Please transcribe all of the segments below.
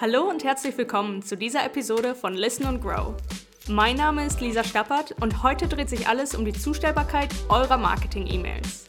Hallo und herzlich willkommen zu dieser Episode von Listen and Grow. Mein Name ist Lisa Stappert und heute dreht sich alles um die Zustellbarkeit eurer Marketing-E-Mails.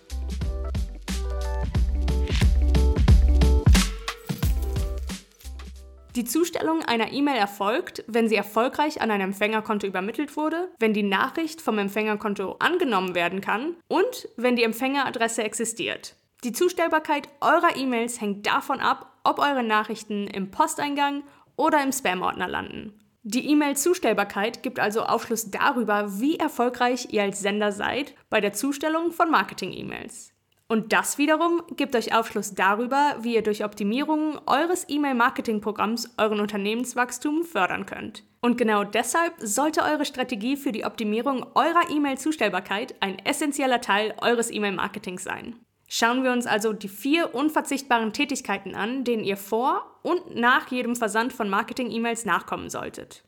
Die Zustellung einer E-Mail erfolgt, wenn sie erfolgreich an ein Empfängerkonto übermittelt wurde, wenn die Nachricht vom Empfängerkonto angenommen werden kann und wenn die Empfängeradresse existiert. Die Zustellbarkeit eurer E-Mails hängt davon ab, ob eure Nachrichten im Posteingang oder im Spam-Ordner landen. Die E-Mail-Zustellbarkeit gibt also Aufschluss darüber, wie erfolgreich ihr als Sender seid bei der Zustellung von Marketing-E-Mails. Und das wiederum gibt euch Aufschluss darüber, wie ihr durch Optimierungen eures E-Mail-Marketing-Programms euren Unternehmenswachstum fördern könnt. Und genau deshalb sollte eure Strategie für die Optimierung eurer E-Mail-Zustellbarkeit ein essentieller Teil eures E-Mail-Marketings sein. Schauen wir uns also die vier unverzichtbaren Tätigkeiten an, denen ihr vor und nach jedem Versand von Marketing-E-Mails nachkommen solltet.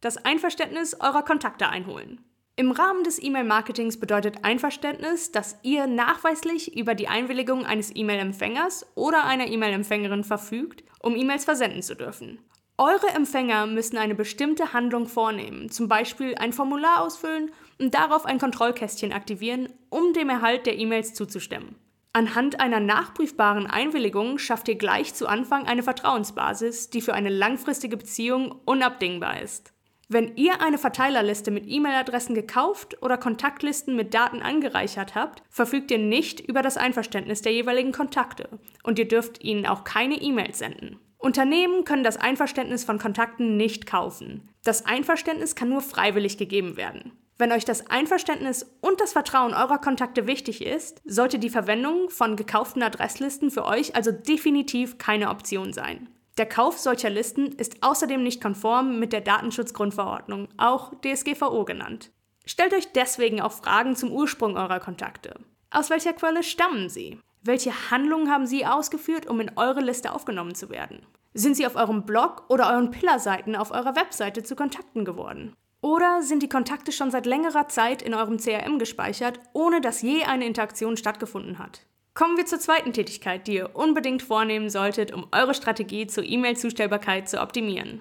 Das Einverständnis eurer Kontakte einholen. Im Rahmen des E-Mail-Marketings bedeutet Einverständnis, dass ihr nachweislich über die Einwilligung eines E-Mail-Empfängers oder einer E-Mail-Empfängerin verfügt, um E-Mails versenden zu dürfen. Eure Empfänger müssen eine bestimmte Handlung vornehmen, zum Beispiel ein Formular ausfüllen und darauf ein Kontrollkästchen aktivieren, um dem Erhalt der E-Mails zuzustimmen. Anhand einer nachprüfbaren Einwilligung schafft ihr gleich zu Anfang eine Vertrauensbasis, die für eine langfristige Beziehung unabdingbar ist. Wenn ihr eine Verteilerliste mit E-Mail-Adressen gekauft oder Kontaktlisten mit Daten angereichert habt, verfügt ihr nicht über das Einverständnis der jeweiligen Kontakte und ihr dürft ihnen auch keine E-Mails senden. Unternehmen können das Einverständnis von Kontakten nicht kaufen. Das Einverständnis kann nur freiwillig gegeben werden. Wenn euch das Einverständnis und das Vertrauen eurer Kontakte wichtig ist, sollte die Verwendung von gekauften Adresslisten für euch also definitiv keine Option sein. Der Kauf solcher Listen ist außerdem nicht konform mit der Datenschutzgrundverordnung, auch DSGVO genannt. Stellt euch deswegen auch Fragen zum Ursprung eurer Kontakte. Aus welcher Quelle stammen sie? Welche Handlungen haben Sie ausgeführt, um in eure Liste aufgenommen zu werden? Sind Sie auf eurem Blog oder euren Pillarseiten auf eurer Webseite zu Kontakten geworden? Oder sind die Kontakte schon seit längerer Zeit in eurem CRM gespeichert, ohne dass je eine Interaktion stattgefunden hat? Kommen wir zur zweiten Tätigkeit, die ihr unbedingt vornehmen solltet, um eure Strategie zur E-Mail-Zustellbarkeit zu optimieren.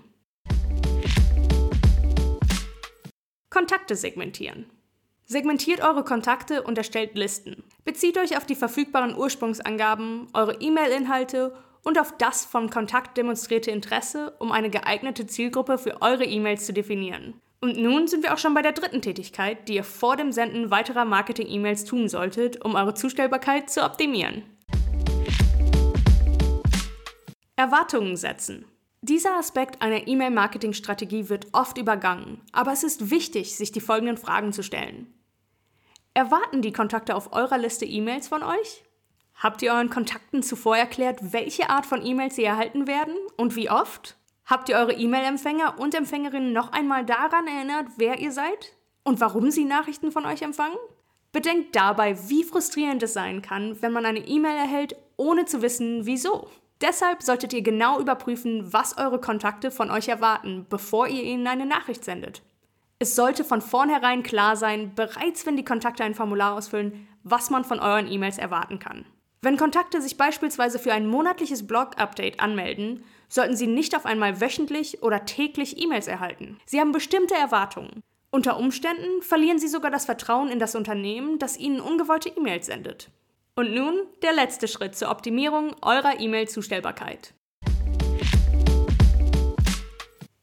Kontakte segmentieren. Segmentiert eure Kontakte und erstellt Listen. Bezieht euch auf die verfügbaren Ursprungsangaben, eure E-Mail-Inhalte und auf das vom Kontakt demonstrierte Interesse, um eine geeignete Zielgruppe für eure E-Mails zu definieren. Und nun sind wir auch schon bei der dritten Tätigkeit, die ihr vor dem Senden weiterer Marketing-E-Mails tun solltet, um eure Zustellbarkeit zu optimieren. Erwartungen setzen. Dieser Aspekt einer E-Mail-Marketing-Strategie wird oft übergangen, aber es ist wichtig, sich die folgenden Fragen zu stellen. Erwarten die Kontakte auf eurer Liste E-Mails von euch? Habt ihr euren Kontakten zuvor erklärt, welche Art von E-Mails sie erhalten werden und wie oft? Habt ihr eure E-Mail-Empfänger und Empfängerinnen noch einmal daran erinnert, wer ihr seid und warum sie Nachrichten von euch empfangen? Bedenkt dabei, wie frustrierend es sein kann, wenn man eine E-Mail erhält, ohne zu wissen, wieso. Deshalb solltet ihr genau überprüfen, was eure Kontakte von euch erwarten, bevor ihr ihnen eine Nachricht sendet. Es sollte von vornherein klar sein, bereits wenn die Kontakte ein Formular ausfüllen, was man von euren E-Mails erwarten kann. Wenn Kontakte sich beispielsweise für ein monatliches Blog-Update anmelden, sollten sie nicht auf einmal wöchentlich oder täglich E-Mails erhalten. Sie haben bestimmte Erwartungen. Unter Umständen verlieren sie sogar das Vertrauen in das Unternehmen, das ihnen ungewollte E-Mails sendet. Und nun der letzte Schritt zur Optimierung eurer E-Mail-Zustellbarkeit.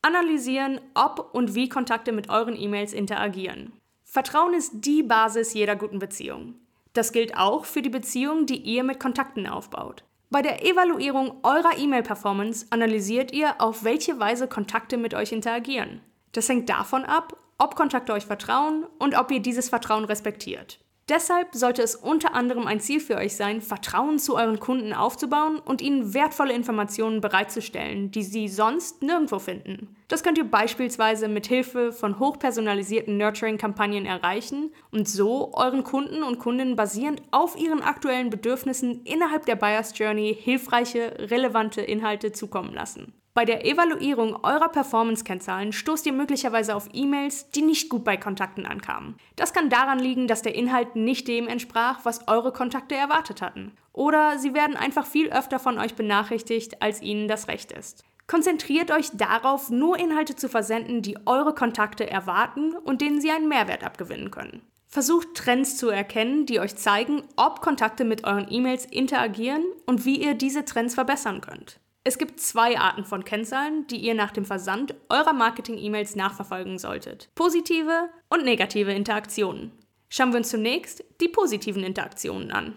Analysieren, ob und wie Kontakte mit euren E-Mails interagieren. Vertrauen ist die Basis jeder guten Beziehung. Das gilt auch für die Beziehung, die ihr mit Kontakten aufbaut. Bei der Evaluierung eurer E-Mail-Performance analysiert ihr, auf welche Weise Kontakte mit euch interagieren. Das hängt davon ab, ob Kontakte euch vertrauen und ob ihr dieses Vertrauen respektiert. Deshalb sollte es unter anderem ein Ziel für euch sein, Vertrauen zu euren Kunden aufzubauen und ihnen wertvolle Informationen bereitzustellen, die sie sonst nirgendwo finden. Das könnt ihr beispielsweise mit Hilfe von hochpersonalisierten Nurturing-Kampagnen erreichen und so euren Kunden und Kundinnen basierend auf ihren aktuellen Bedürfnissen innerhalb der Buyers Journey hilfreiche, relevante Inhalte zukommen lassen. Bei der Evaluierung eurer Performance-Kennzahlen stoßt ihr möglicherweise auf E-Mails, die nicht gut bei Kontakten ankamen. Das kann daran liegen, dass der Inhalt nicht dem entsprach, was eure Kontakte erwartet hatten. Oder sie werden einfach viel öfter von euch benachrichtigt, als ihnen das recht ist. Konzentriert euch darauf, nur Inhalte zu versenden, die eure Kontakte erwarten und denen sie einen Mehrwert abgewinnen können. Versucht Trends zu erkennen, die euch zeigen, ob Kontakte mit euren E-Mails interagieren und wie ihr diese Trends verbessern könnt. Es gibt zwei Arten von Kennzahlen, die ihr nach dem Versand eurer Marketing-E-Mails nachverfolgen solltet. Positive und negative Interaktionen. Schauen wir uns zunächst die positiven Interaktionen an.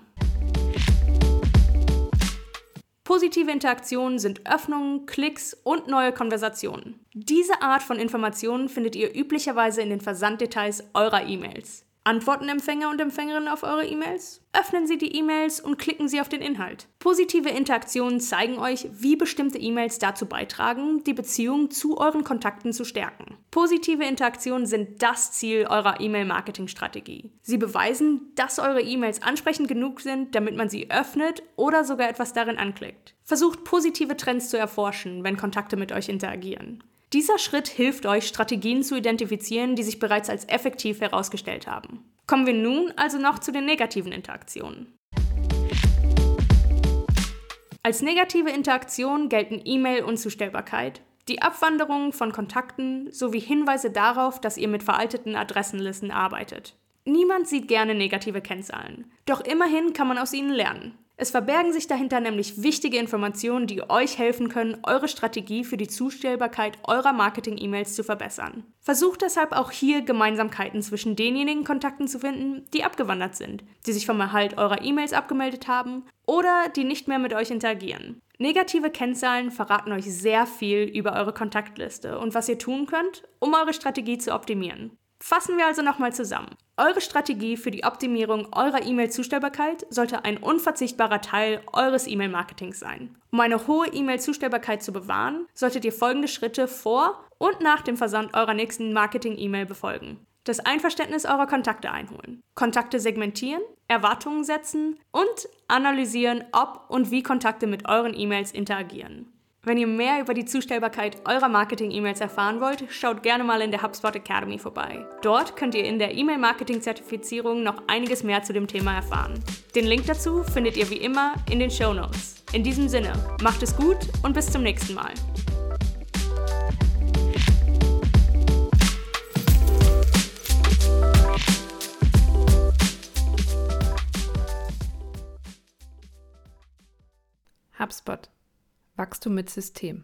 Positive Interaktionen sind Öffnungen, Klicks und neue Konversationen. Diese Art von Informationen findet ihr üblicherweise in den Versanddetails eurer E-Mails. Antworten Empfänger und Empfängerinnen auf eure E-Mails? Öffnen Sie die E-Mails und klicken Sie auf den Inhalt. Positive Interaktionen zeigen euch, wie bestimmte E-Mails dazu beitragen, die Beziehung zu euren Kontakten zu stärken. Positive Interaktionen sind das Ziel eurer E-Mail-Marketing-Strategie. Sie beweisen, dass eure E-Mails ansprechend genug sind, damit man sie öffnet oder sogar etwas darin anklickt. Versucht positive Trends zu erforschen, wenn Kontakte mit euch interagieren. Dieser Schritt hilft euch, Strategien zu identifizieren, die sich bereits als effektiv herausgestellt haben. Kommen wir nun also noch zu den negativen Interaktionen. Als negative Interaktion gelten E-Mail-Unzustellbarkeit, die Abwanderung von Kontakten sowie Hinweise darauf, dass ihr mit veralteten Adressenlisten arbeitet. Niemand sieht gerne negative Kennzahlen, doch immerhin kann man aus ihnen lernen. Es verbergen sich dahinter nämlich wichtige Informationen, die euch helfen können, eure Strategie für die Zustellbarkeit eurer Marketing-E-Mails zu verbessern. Versucht deshalb auch hier Gemeinsamkeiten zwischen denjenigen Kontakten zu finden, die abgewandert sind, die sich vom Erhalt eurer E-Mails abgemeldet haben oder die nicht mehr mit euch interagieren. Negative Kennzahlen verraten euch sehr viel über eure Kontaktliste und was ihr tun könnt, um eure Strategie zu optimieren. Fassen wir also nochmal zusammen. Eure Strategie für die Optimierung eurer E-Mail-Zustellbarkeit sollte ein unverzichtbarer Teil eures E-Mail-Marketings sein. Um eine hohe E-Mail-Zustellbarkeit zu bewahren, solltet ihr folgende Schritte vor und nach dem Versand eurer nächsten Marketing-E-Mail befolgen. Das Einverständnis eurer Kontakte einholen, Kontakte segmentieren, Erwartungen setzen und analysieren, ob und wie Kontakte mit euren E-Mails interagieren. Wenn ihr mehr über die Zustellbarkeit eurer Marketing-E-Mails erfahren wollt, schaut gerne mal in der HubSpot Academy vorbei. Dort könnt ihr in der E-Mail-Marketing-Zertifizierung noch einiges mehr zu dem Thema erfahren. Den Link dazu findet ihr wie immer in den Show Notes. In diesem Sinne, macht es gut und bis zum nächsten Mal. HubSpot Wachstum mit System.